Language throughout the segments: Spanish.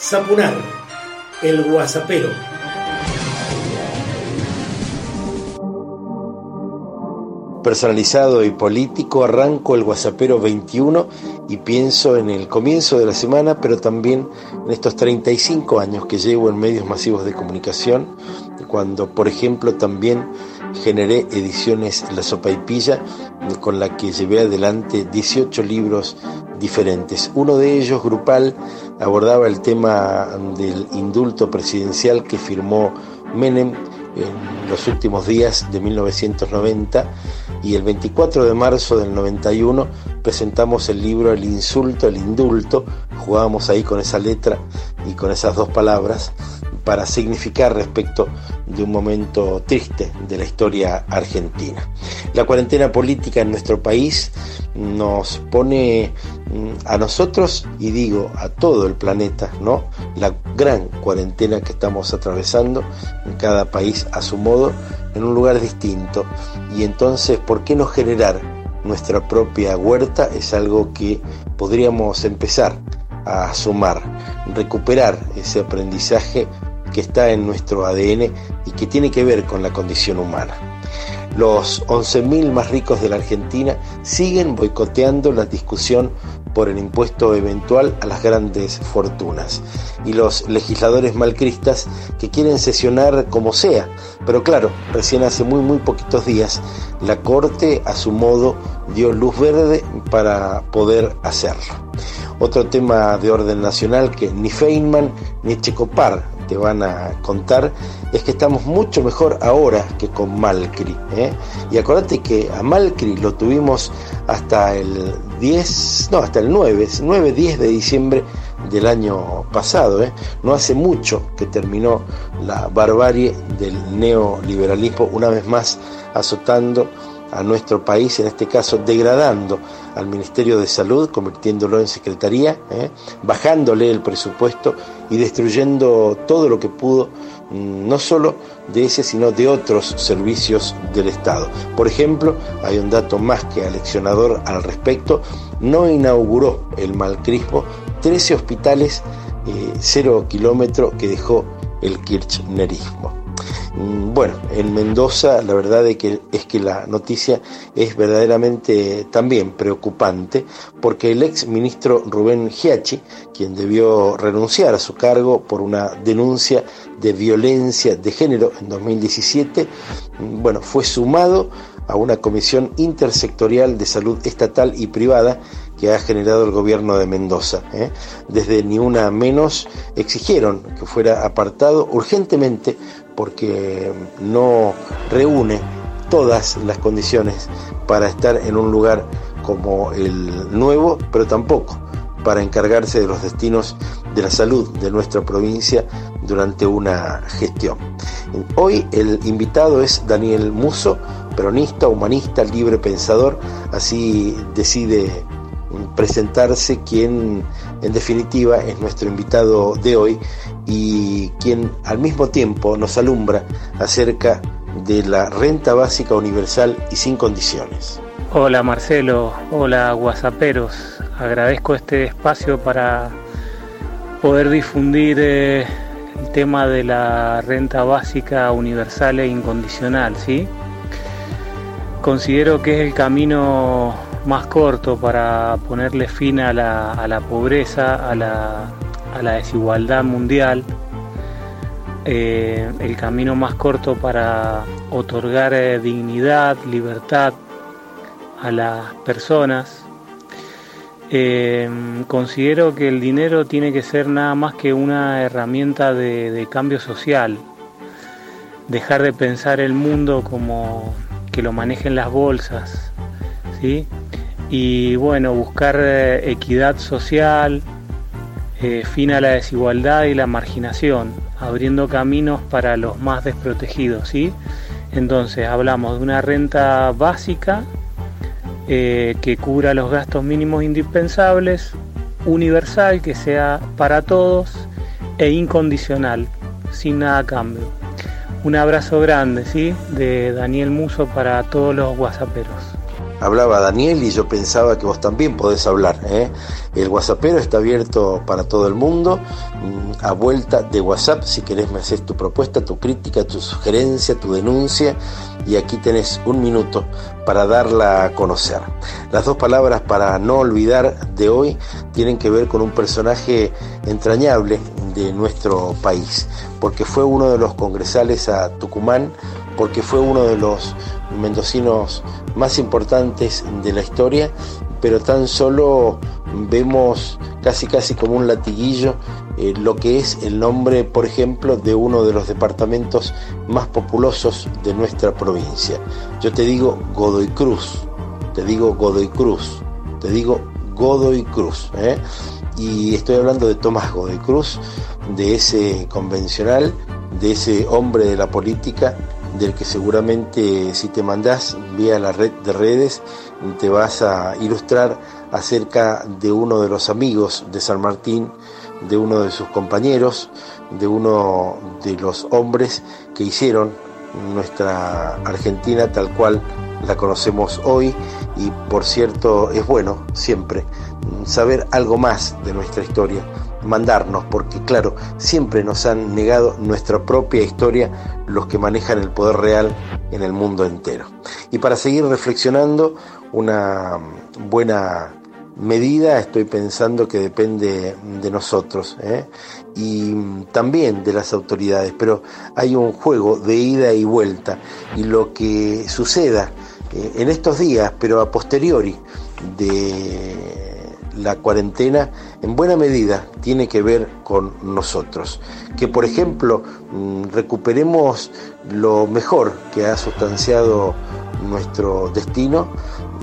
Zapunar, el guasapero. Personalizado y político, arranco el Guasapero 21 y pienso en el comienzo de la semana, pero también en estos 35 años que llevo en medios masivos de comunicación, cuando, por ejemplo, también generé ediciones La Sopa y Pilla, con la que llevé adelante 18 libros diferentes. Uno de ellos, grupal, abordaba el tema del indulto presidencial que firmó Menem en los últimos días de 1990 y el 24 de marzo del 91 presentamos el libro El insulto, el indulto, jugábamos ahí con esa letra y con esas dos palabras para significar respecto de un momento triste de la historia argentina. La cuarentena política en nuestro país nos pone mm, a nosotros y digo a todo el planeta, ¿no? La gran cuarentena que estamos atravesando en cada país a su modo, en un lugar distinto. Y entonces, ¿por qué no generar nuestra propia huerta? Es algo que podríamos empezar a sumar, recuperar ese aprendizaje que está en nuestro ADN y que tiene que ver con la condición humana. Los 11.000 más ricos de la Argentina siguen boicoteando la discusión por el impuesto eventual a las grandes fortunas y los legisladores malcristas que quieren sesionar como sea. Pero claro, recién hace muy muy poquitos días la Corte a su modo dio luz verde para poder hacerlo. Otro tema de orden nacional que ni Feynman ni Checopar te van a contar es que estamos mucho mejor ahora que con Malcri. ¿eh? Y acuérdate que a Malcri lo tuvimos hasta el 10, no, hasta el 9, 9, 10 de diciembre del año pasado. ¿eh? No hace mucho que terminó la barbarie del neoliberalismo, una vez más azotando a nuestro país, en este caso degradando al Ministerio de Salud, convirtiéndolo en secretaría, ¿eh? bajándole el presupuesto y destruyendo todo lo que pudo, mm, no solo de ese, sino de otros servicios del Estado. Por ejemplo, hay un dato más que aleccionador al respecto, no inauguró el malcrispo 13 hospitales eh, cero kilómetro que dejó el kirchnerismo. Mm, bueno, en Mendoza la verdad es que, es que la noticia es verdaderamente también preocupante porque el ex ministro Rubén Giachi, quien debió renunciar a su cargo por una denuncia de violencia de género en 2017, mm, bueno, fue sumado a una comisión intersectorial de salud estatal y privada que ha generado el gobierno de Mendoza. ¿eh? Desde Ni Una Menos exigieron que fuera apartado urgentemente porque no reúne todas las condiciones para estar en un lugar como el nuevo, pero tampoco para encargarse de los destinos de la salud de nuestra provincia durante una gestión. Hoy el invitado es Daniel Muso, peronista, humanista, libre pensador, así decide presentarse quien en definitiva es nuestro invitado de hoy y quien al mismo tiempo nos alumbra acerca de la renta básica universal y sin condiciones. Hola Marcelo, hola guasaperos, agradezco este espacio para poder difundir eh, el tema de la renta básica universal e incondicional, ¿sí? Considero que es el camino más corto para ponerle fin a la, a la pobreza, a la, a la, desigualdad mundial, eh, el camino más corto para otorgar eh, dignidad, libertad a las personas. Eh, considero que el dinero tiene que ser nada más que una herramienta de, de cambio social, dejar de pensar el mundo como que lo manejen las bolsas, ¿sí? y bueno, buscar eh, equidad social, eh, fin a la desigualdad y la marginación, abriendo caminos para los más desprotegidos, ¿sí? Entonces hablamos de una renta básica eh, que cubra los gastos mínimos indispensables, universal, que sea para todos e incondicional, sin nada a cambio. Un abrazo grande, ¿sí? De Daniel Muso para todos los guasaperos. Hablaba Daniel y yo pensaba que vos también podés hablar. ¿eh? El WhatsAppero está abierto para todo el mundo, mm, a vuelta de WhatsApp, si querés me haces tu propuesta, tu crítica, tu sugerencia, tu denuncia, y aquí tenés un minuto para darla a conocer. Las dos palabras para no olvidar de hoy tienen que ver con un personaje entrañable de nuestro país, porque fue uno de los congresales a Tucumán, porque fue uno de los mendocinos más importantes de la historia, pero tan solo vemos casi casi como un latiguillo eh, lo que es el nombre, por ejemplo, de uno de los departamentos más populosos de nuestra provincia. Yo te digo Godoy Cruz, te digo Godoy Cruz, te digo Godoy Cruz. ¿eh? Y estoy hablando de Tomás Godoy Cruz, de ese convencional, de ese hombre de la política del que seguramente si te mandás vía la red de redes te vas a ilustrar acerca de uno de los amigos de San Martín, de uno de sus compañeros, de uno de los hombres que hicieron nuestra Argentina tal cual la conocemos hoy. Y por cierto es bueno siempre saber algo más de nuestra historia mandarnos, porque claro, siempre nos han negado nuestra propia historia los que manejan el poder real en el mundo entero. Y para seguir reflexionando, una buena medida estoy pensando que depende de nosotros ¿eh? y también de las autoridades, pero hay un juego de ida y vuelta y lo que suceda eh, en estos días, pero a posteriori de la cuarentena en buena medida tiene que ver con nosotros. Que por ejemplo mm, recuperemos lo mejor que ha sustanciado nuestro destino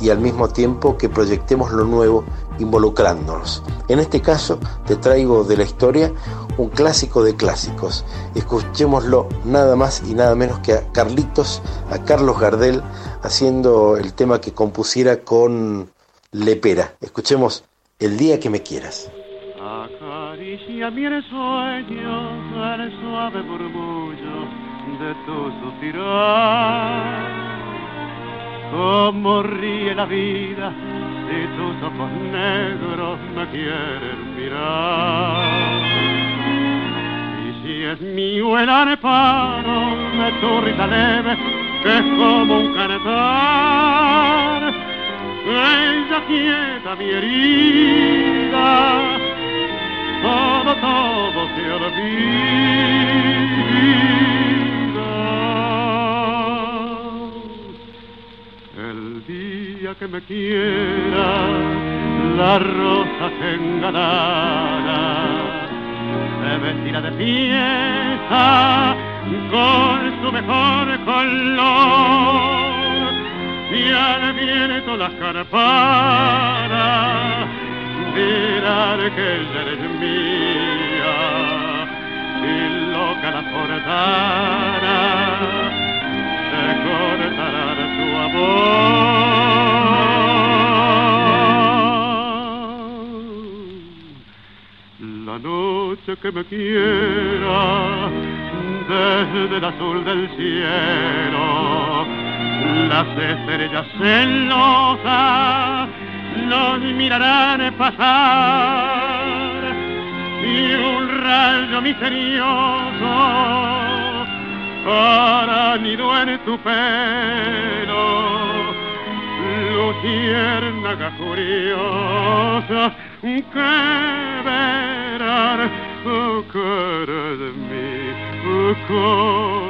y al mismo tiempo que proyectemos lo nuevo involucrándonos. En este caso te traigo de la historia un clásico de clásicos. Escuchémoslo nada más y nada menos que a Carlitos, a Carlos Gardel, haciendo el tema que compusiera con Lepera. Escuchemos el día que me quieras. Acaricia mi sueño el suave murmullo de tu suspirar. Como ríe la vida si tus ojos negros me quieren mirar. Y si es mío el areparo de tu risa leve, que es como un cantar ella quieta mi herida, todo, todo se olvida. El día que me quiera, la rosa se engalara, se vestirá de fiesta con su mejor color viento las carparas dirán que ella eres mía y loca la forzara se cortará su amor. La noche que me quiera desde el azul del cielo las estrellas celosas los mirarán pasar y un rayo misterioso para nido en tu pelo luciérnaga curiosa que verán cara de mi corazón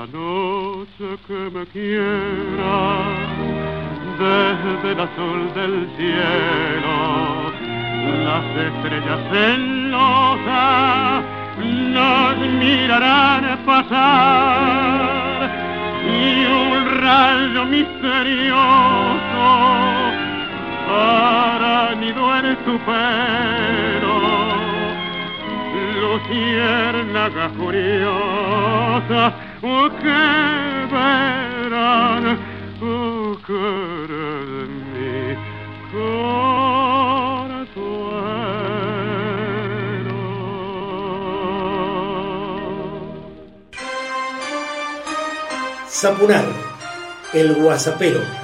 La noche que me quiera desde el azul del cielo. Las estrellas celosas nos mirarán pasar y un rayo misterioso para nido en tu pelo. Luciérnaga Zapunar, el guasapero.